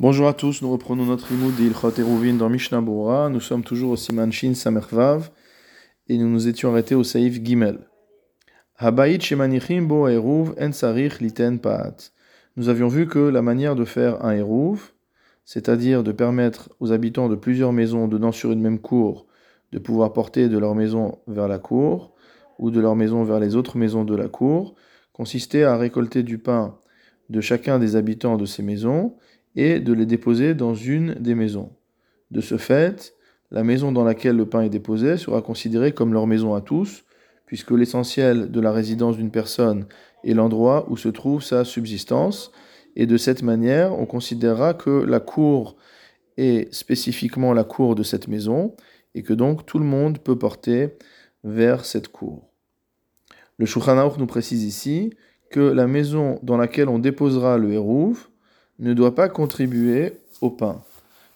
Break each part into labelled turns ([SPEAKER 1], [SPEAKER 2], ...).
[SPEAKER 1] Bonjour à tous, nous reprenons notre imoud d'Ilchot Eruvin dans Mishnah. Nous sommes toujours au Siman Shin et nous nous étions arrêtés au Saïf Gimel. Habayit shemanichim bo eruv en sarich liten paat. Nous avions vu que la manière de faire un eruv, c'est-à-dire de permettre aux habitants de plusieurs maisons donnant sur une même cour de pouvoir porter de leur maison vers la cour ou de leur maison vers les autres maisons de la cour, consistait à récolter du pain de chacun des habitants de ces maisons et de les déposer dans une des maisons. De ce fait, la maison dans laquelle le pain est déposé sera considérée comme leur maison à tous, puisque l'essentiel de la résidence d'une personne est l'endroit où se trouve sa subsistance, et de cette manière, on considérera que la cour est spécifiquement la cour de cette maison, et que donc tout le monde peut porter vers cette cour. Le Shulchan nous précise ici que la maison dans laquelle on déposera le hérouv ne doit pas contribuer au pain,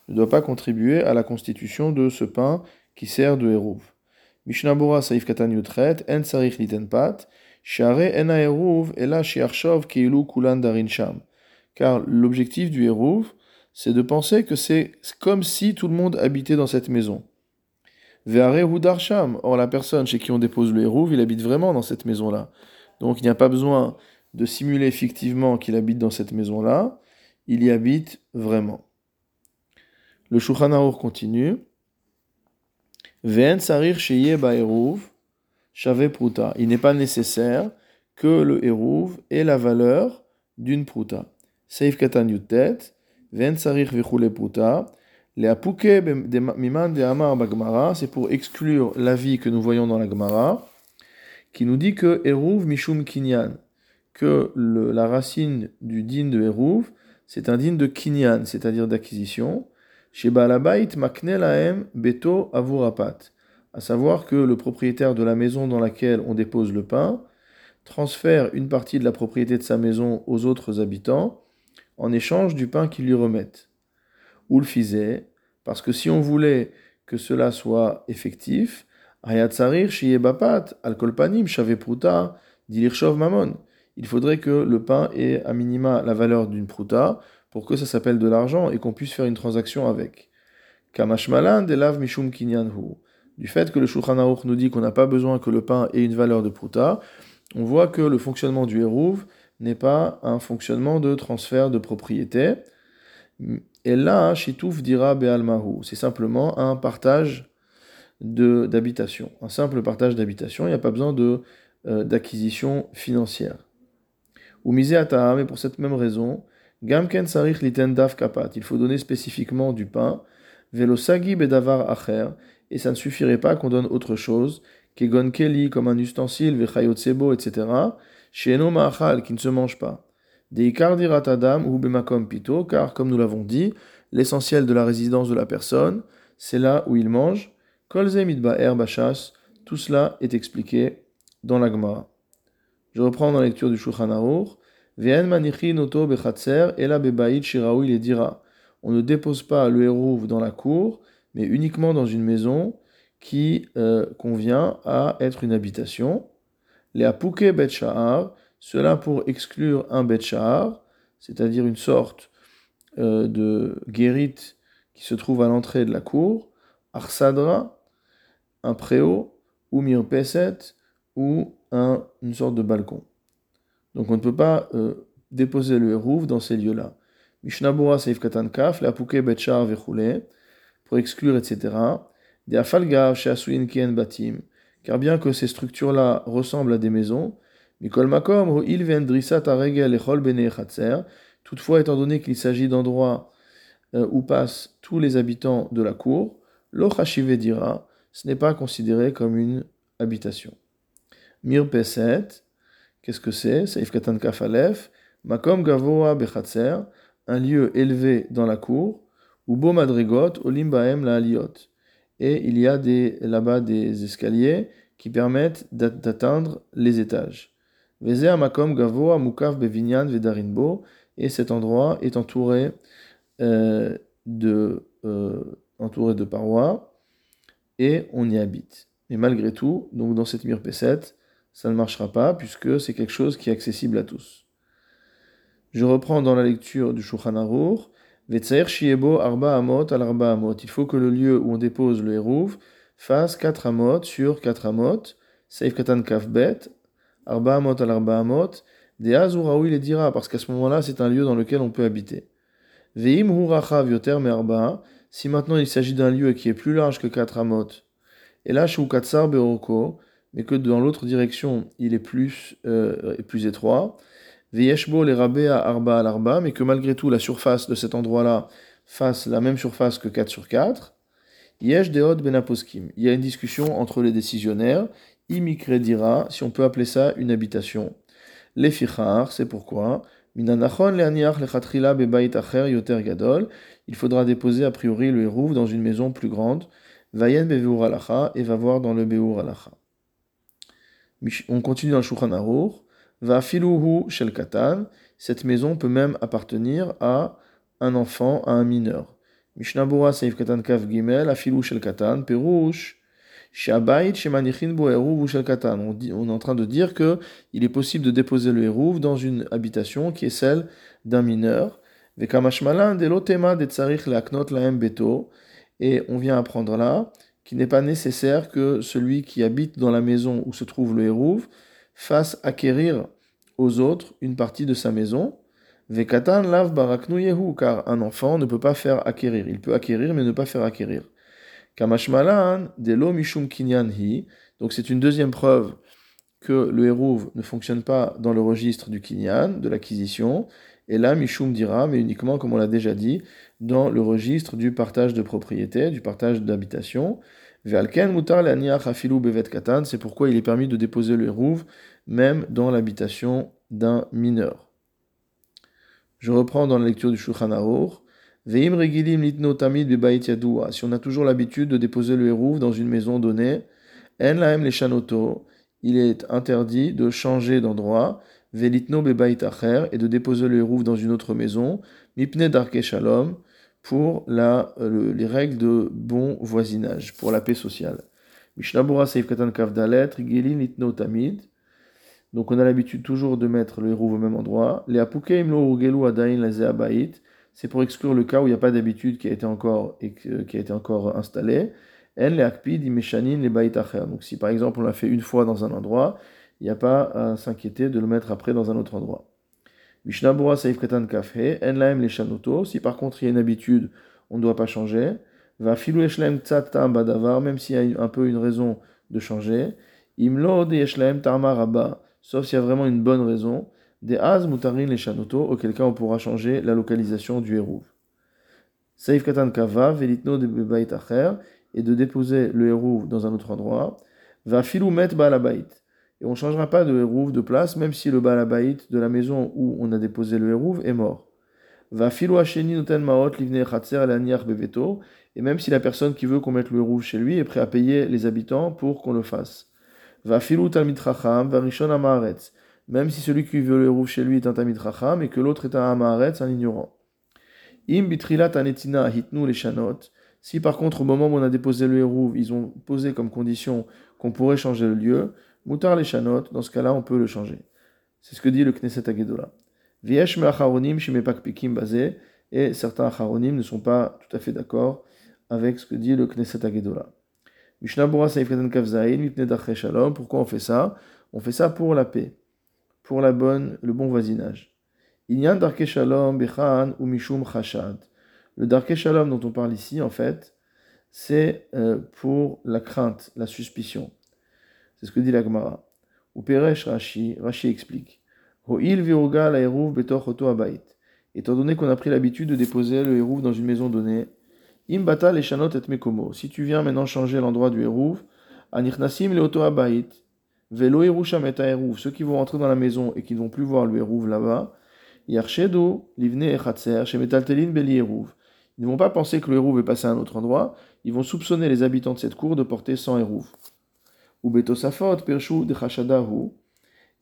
[SPEAKER 1] ne doit pas contribuer à la constitution de ce pain qui sert de hérouv. Mishnabura Saif Katan Yutret, En Sarich Liten Pat, Share En Hérouv, Ela Shiarshov Keilu Kulan Darin Sham. Car l'objectif du hérouv, c'est de penser que c'est comme si tout le monde habitait dans cette maison. Ve'are Darsham, or la personne chez qui on dépose le hérouv, il habite vraiment dans cette maison-là. Donc il n'y a pas besoin de simuler effectivement qu'il habite dans cette maison-là, il y habite vraiment. Le Shulchan continue. Ve'en sarir sheye ba'eruv shave pruta. Il n'est pas nécessaire que le hérouv ait la valeur d'une pruta. Seif katan yutet. Ve'en sarir vechule pruta. Les apuke miman de amar bagmara. C'est pour exclure l'avis que nous voyons dans la Gemara, qui nous dit que hérouv mishum kinyan, que le, la racine du din de hérouv, c'est un din de kinyan, c'est-à-dire d'acquisition. Chez Baalabait maknelaem beto avurapat. À savoir que le propriétaire de la maison dans laquelle on dépose le pain transfère une partie de la propriété de sa maison aux autres habitants en échange du pain qu'ils lui remettent. Ou le faisait, parce que si on voulait que cela soit effectif, ayatsarir shiyebapat alkolpanim shavepruta dilirshov mamon il faudrait que le pain ait à minima la valeur d'une pruta pour que ça s'appelle de l'argent et qu'on puisse faire une transaction avec. Kamashmalan delav mishum kinyanhu. Du fait que le Shulchan nous dit qu'on n'a pas besoin que le pain ait une valeur de pruta, on voit que le fonctionnement du hérouv n'est pas un fonctionnement de transfert de propriété. Et là, Shitouf dira Be'almahu. C'est simplement un partage d'habitation. Un simple partage d'habitation. Il n'y a pas besoin euh, d'acquisition financière. Ou misé mais pour cette même raison, Gamken sarich liten daf kapat, il faut donner spécifiquement du pain, velosagi bedavar acher, et ça ne suffirait pas qu'on donne autre chose, kegon keli comme un ustensile, vechayot sebo, etc., sheno ma'achal, qui ne se mange pas. Deikar diratadam ou bemakom pito, car comme nous l'avons dit, l'essentiel de la résidence de la personne, c'est là où il mange. Kolze mitba'er bachas, tout cela est expliqué dans la Gemara. Je reprends dans la lecture du Shulchan Aruch. On ne dépose pas le hérouv dans la cour, mais uniquement dans une maison qui euh, convient à être une habitation. Les apuke bet cela pour exclure un bet c'est-à-dire une sorte euh, de guérite qui se trouve à l'entrée de la cour, arsadra, un préau, ou mirpeset, ou un, une sorte de balcon. Donc on ne peut pas euh, déposer le hérouv dans ces lieux-là. Mishnabura Seif Katan Kaf, la Pouke Betchar Vechule, pour exclure, etc. Des Afalgav, Shasuin Kien Batim, car bien que ces structures-là ressemblent à des maisons, Mikol Makom, il Vendrisat Aregel Echol Bene toutefois, étant donné qu'il s'agit d'endroits euh, où passent tous les habitants de la cour, Lo dira, ce n'est pas considéré comme une habitation. Mir Peset, Qu'est-ce que c'est? Saif Katan Kafalef, Makom Gavoa Bechatzer, un lieu élevé dans la cour, ou Madrigot, Olimbaem la Aliot. Et il y a là-bas des escaliers qui permettent d'atteindre les étages. Vezer Makom Gavoa Mukav Bevinyan Vedarinbo, et cet endroit est entouré, euh, de, euh, de parois, et on y habite. Mais malgré tout, donc dans cette mirpesset, ça ne marchera pas puisque c'est quelque chose qui est accessible à tous. Je reprends dans la lecture du Shulchan Aruch, shiebo arba amot al amot. Il faut que le lieu où on dépose le hérouv fasse 4 amot sur 4 amot. Seif katan kafbet, arba amot al arba amot. De azuraoui les dira, parce qu'à ce moment-là, c'est un lieu dans lequel on peut habiter. Veim hurachav yoter me arba. Si maintenant il s'agit d'un lieu qui est plus large que 4 amot, et là, beoroko, mais que dans l'autre direction, il est plus, euh, plus étroit. Veyeshbo les rabé à arba al arba, mais que malgré tout, la surface de cet endroit-là fasse la même surface que 4 sur 4. Yesh deod benaposkim. Il y a une discussion entre les décisionnaires. Imikre si on peut appeler ça une habitation. Les c'est pourquoi? Il faudra déposer a priori le hérouv dans une maison plus grande. Vayen beveur et va voir dans le beur alacha. On continue dans Shulchan Aruch. Va filuhu shel katan. Cette maison peut même appartenir à un enfant, à un mineur. Mishnabura seif katan kav gimel, afilu shel katan, perush. Shabayit shemanichin bo eruv shel katan. On est en train de dire que il est possible de déposer le eruv dans une habitation qui est celle d'un mineur. Vekamashmalan de lotema de tsarich leaknot laem beto. Et on vient apprendre là qu'il n'est pas nécessaire que celui qui habite dans la maison où se trouve le hérouv fasse acquérir aux autres une partie de sa maison. Vekatan lav baraknu yehu, car un enfant ne peut pas faire acquérir. Il peut acquérir mais ne pas faire acquérir. Kamashmalan lo mishum kinyan hi. Donc c'est une deuxième preuve que le hérouv ne fonctionne pas dans le registre du kinyan, de l'acquisition. Et là, Mishum dira, mais uniquement, comme on l'a déjà dit, dans le registre du partage de propriété, du partage d'habitation. C'est pourquoi il est permis de déposer le rouve même dans l'habitation d'un mineur. Je reprends dans la lecture du Shulchan Aruch. Si on a toujours l'habitude de déposer le hérouv dans une maison donnée, il est interdit de changer d'endroit, velitno et de déposer le hérouv dans une autre maison, mipne darke shalom, pour la, euh, les règles de bon voisinage, pour la paix sociale. Mishnabura Seif Katan Kavdalet, Itno Tamid. Donc on a l'habitude toujours de mettre le héros au même endroit. Les Apukeim Lo Ugelu Adain Lazeabait. C'est pour exclure le cas où il n'y a pas d'habitude qui a été encore, qui a été encore installée. En le Akpid Imeshanin les Bait Donc si par exemple on l'a fait une fois dans un endroit, il n'y a pas à s'inquiéter de le mettre après dans un autre endroit. Mishnabura Saif Katan Kafhe, En Laem les Shanoto. Si par contre il y a une habitude, on ne doit pas changer. Va Filou Eshlaem Tzatam Badavar, même s'il y a un peu une raison de changer. Imlo Eshlaem Tarma sauf s'il y a vraiment une bonne raison. Des Az Mutarin les Shanoto, auquel cas on pourra changer la localisation du Hérouv. Saif Katan Kava, Velitno de Bebait Acher, et de déposer le Hérouv dans un autre endroit. Va Filou Met Balabait et on ne changera pas de hérouve de place, même si le balabaït de la maison où on a déposé le hérouve est mort. Va maot beveto, et même si la personne qui veut qu'on mette le hérouve chez lui est prêt à payer les habitants pour qu'on le fasse. Va filu talmid va rishon même si celui qui veut le hérouve chez lui est un talmid et que l'autre est un amaretz, un ignorant. Im bitrilat anetina hitnu les shanot, si par contre au moment où on a déposé le hérouve, ils ont posé comme condition qu'on pourrait changer le lieu, Moutar les chanot, dans ce cas-là, on peut le changer. C'est ce que dit le Knesset Agedola. Viesh me acharonim pikim basé, et certains acharonim ne sont pas tout à fait d'accord avec ce que dit le Knesset Agedola. Mishnabura Saifkatan Kavzaïn, Mipne Shalom, pourquoi on fait ça? On fait ça pour la paix, pour la bonne, le bon voisinage. Inyan Darke Shalom, Bechan ou Mishum Chashad. Le Darke Shalom dont on parle ici, en fait, c'est euh, pour la crainte, la suspicion. C'est ce que dit la Gemara. Ou Peresh Rashi, Rashi explique. Ho'il viruga betoch oto abayit. Étant donné qu'on a pris l'habitude de déposer le hérouv dans une maison donnée, imbata les chanot et mekomo. Si tu viens maintenant changer l'endroit du hérouv, anirnasim le oto abayit. Velo erusham et hérouv. Ceux qui vont rentrer dans la maison et qui ne vont plus voir le hérouv là-bas, yarshedo livne echatser shemetaltelin beli hérouv. Ils ne vont pas penser que le hérouv est passé à un autre endroit, ils vont soupçonner les habitants de cette cour de porter sans hérouv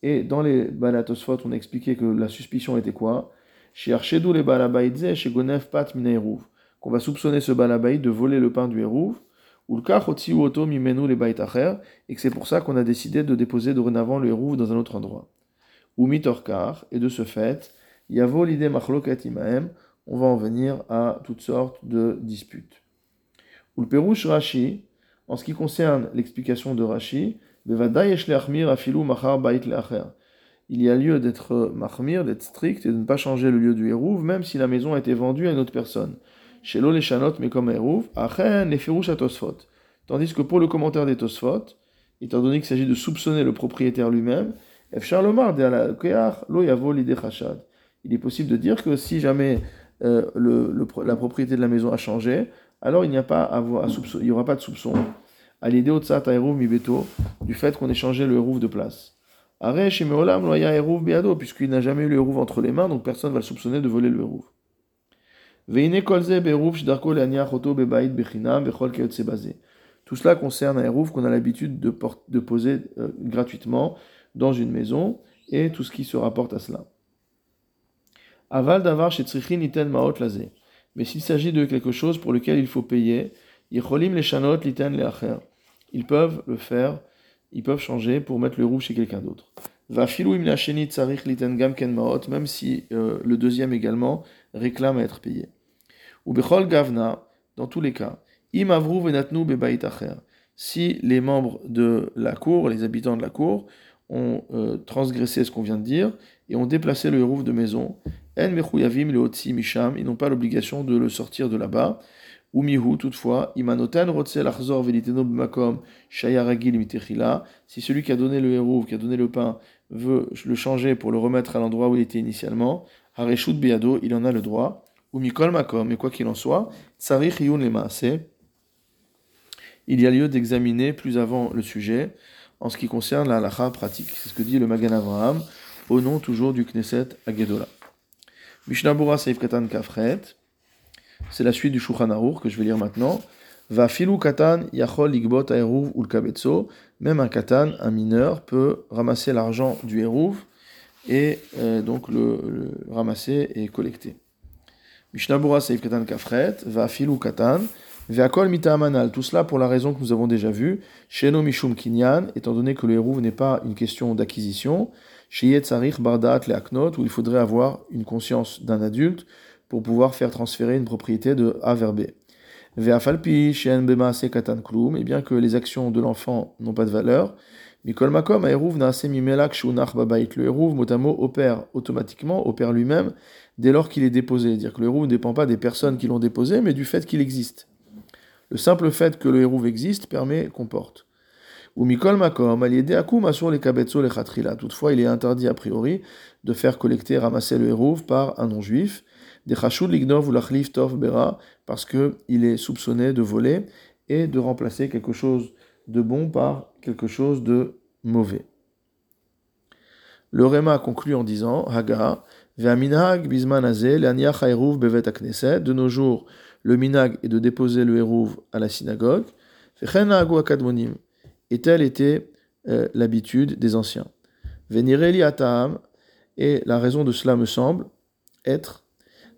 [SPEAKER 1] Et dans les balatosfot, on a expliqué que la suspicion était quoi? Les balabaïdze, chez Gonef pat. Qu'on va soupçonner ce balabaïd de voler le pain du hérouv. Mimenu. Et que c'est pour ça qu'on a décidé de déposer dorénavant le hérouv dans un autre endroit. Ou mitorkar. Et de ce fait, yavo l'idée imaem. on va en venir à toutes sortes de disputes. Ou le Rashi, en ce qui concerne l'explication de Rashi, il y a lieu d'être mahmir, d'être strict et de ne pas changer le lieu du hérouv, même si la maison a été vendue à une autre personne. Mais comme. Tandis que pour le commentaire des tosfot, étant donné qu'il s'agit de soupçonner le propriétaire lui-même, il est possible de dire que si jamais euh, la propriété de la maison a changé, alors il n'y a pas à, à il n'y aura pas de soupçon à l'idée du fait qu'on ait changé le hérouv de place. puisqu'il n'a jamais eu le hérouv entre les mains, donc personne ne va le soupçonner de voler le hérouv. Tout cela concerne un hérouv qu'on a l'habitude de, poser euh, gratuitement dans une maison et tout ce qui se rapporte à cela. Aval davar maot Mais s'il s'agit de quelque chose pour lequel il faut payer, ils peuvent le faire, ils peuvent changer pour mettre le rouge chez quelqu'un d'autre. Même si euh, le deuxième également réclame à être payé. Ou gavna, dans tous les cas, si les membres de la cour, les habitants de la cour, ont euh, transgressé ce qu'on vient de dire et ont déplacé le hérouf de maison, en misham, ils n'ont pas l'obligation de le sortir de là-bas, Umihu, toutefois, imanotan rotzel achzor veliteno b'makom shayaragil mitechila. Si celui qui a donné le héros, qui a donné le pain, veut le changer pour le remettre à l'endroit où il était initialement, hareshut beado, il en a le droit. Umikol makom, et quoi qu'il en soit, tsarich yun le Il y a lieu d'examiner plus avant le sujet en ce qui concerne la halacha pratique. C'est ce que dit le Magan Avraham au nom toujours du Knesset. Mishnah Bura Seif Katan Kafret. C'est la suite du Shulchan Aruch que je vais lire maintenant. Va filu katan yachol ligbot aeruv ul kabetso. Même un katan, un mineur, peut ramasser l'argent du eruv et euh, donc le, ramasser et collecter. Mishnabura seif katan kafret. Va filu katan. Veakol mita Tout cela pour la raison que nous avons déjà vue. Sheno mishum kinyan, étant donné que le eruv n'est pas une question d'acquisition. Où il faudrait avoir une conscience d'un adulte pour pouvoir faire transférer une propriété de A vers B. Et bien que les actions de l'enfant n'ont pas de valeur, Mikol Makom, le Hérouv, motamo, opère automatiquement, opère lui-même dès lors qu'il est déposé. C'est-à-dire que le Hérouv ne dépend pas des personnes qui l'ont déposé, mais du fait qu'il existe. Le simple fait que le Hérouv existe permet qu'on porte. Ou Makom, sur les Kabetso les Toutefois, il est interdit a priori de faire collecter, ramasser le Hérouv par un non-juif des Chashud Lignov ou Lachlif Tov Bera, parce qu'il est soupçonné de voler et de remplacer quelque chose de bon par quelque chose de mauvais. Le Réma conclut en disant Haga, Ve'aminag bisman bevet De nos jours, le minag est de déposer le hérouv à la synagogue. Et telle était euh, l'habitude des anciens. Venireli atam, et la raison de cela me semble être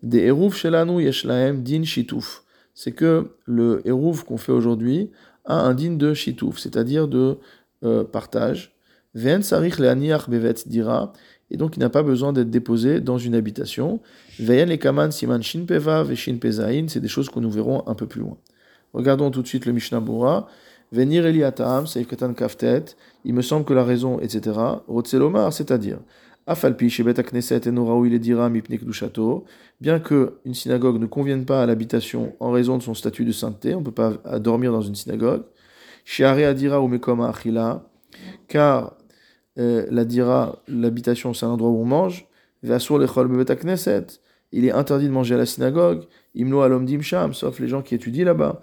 [SPEAKER 1] des Hérouv Shelanu Yeshlaem Din Shituf. C'est que le Hérouv qu'on fait aujourd'hui a un din de Shituf, c'est-à-dire de euh, partage. Ven Sarich Leaniach Bevet Dira, et donc il n'a pas besoin d'être déposé dans une habitation. Veyen Kaman Siman Shin Peva Veshin Pezain, c'est des choses que nous verrons un peu plus loin. Regardons tout de suite le Mishnah Bura. Venir Eliatam, Seif Katan Kaftet, il me semble que la raison, etc. Rotzelomar, c'est-à-dire bien que une synagogue ne convienne pas à l'habitation en raison de son statut de sainteté, on ne peut pas dormir dans une synagogue. Adira ou car euh, la dira, l'habitation, c'est un endroit où on mange. Il est interdit de manger à la synagogue. Imlo alom sham, sauf les gens qui étudient là-bas.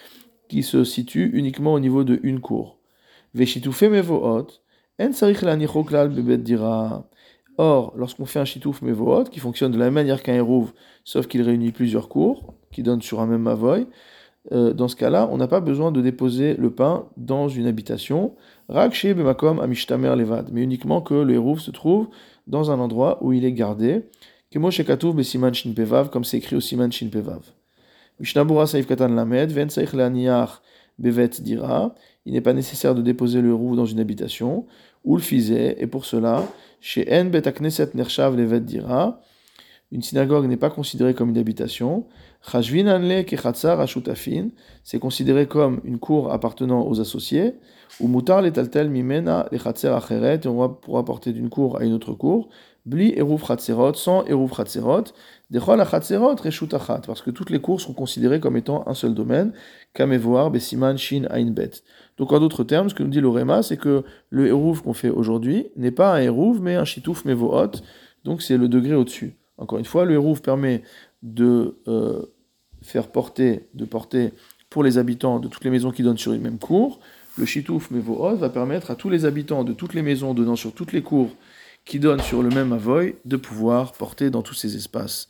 [SPEAKER 1] qui se situe uniquement au niveau de une cour. Or, lorsqu'on fait un mevohot, qui fonctionne de la même manière qu'un hérouv, sauf qu'il réunit plusieurs cours, qui donnent sur un même mavoy, euh, dans ce cas-là, on n'a pas besoin de déposer le pain dans une habitation, mais uniquement que le hérouf se trouve dans un endroit où il est gardé, comme c'est écrit au siman shin il n'est pas nécessaire de déposer le hérouf dans une habitation, ou le et pour cela, chez en bet akneset nershav levet dira, une synagogue n'est pas considérée comme une habitation. C'est considéré comme une cour appartenant aux associés. Ou mutar letaltel mimena acheret. Et on pouvoir porter d'une cour à une autre cour. Bli eruv chatzerot, sans eruv chatzerot. Dechol achatzerot reshutachat. Parce que toutes les cours sont considérées comme étant un seul domaine. Kamevoar, besiman, shin, bet. Donc en d'autres termes, ce que nous dit l'orema, c'est que le eruv qu'on fait aujourd'hui n'est pas un eruv, mais un shitouf mevohot. Donc c'est le degré au-dessus. Encore une fois, le hérouf permet de euh, faire porter, de porter pour les habitants de toutes les maisons qui donnent sur une même cour. Le chitouf mevohot va permettre à tous les habitants de toutes les maisons donnant sur toutes les cours qui donnent sur le même avoy de pouvoir porter dans tous ces espaces.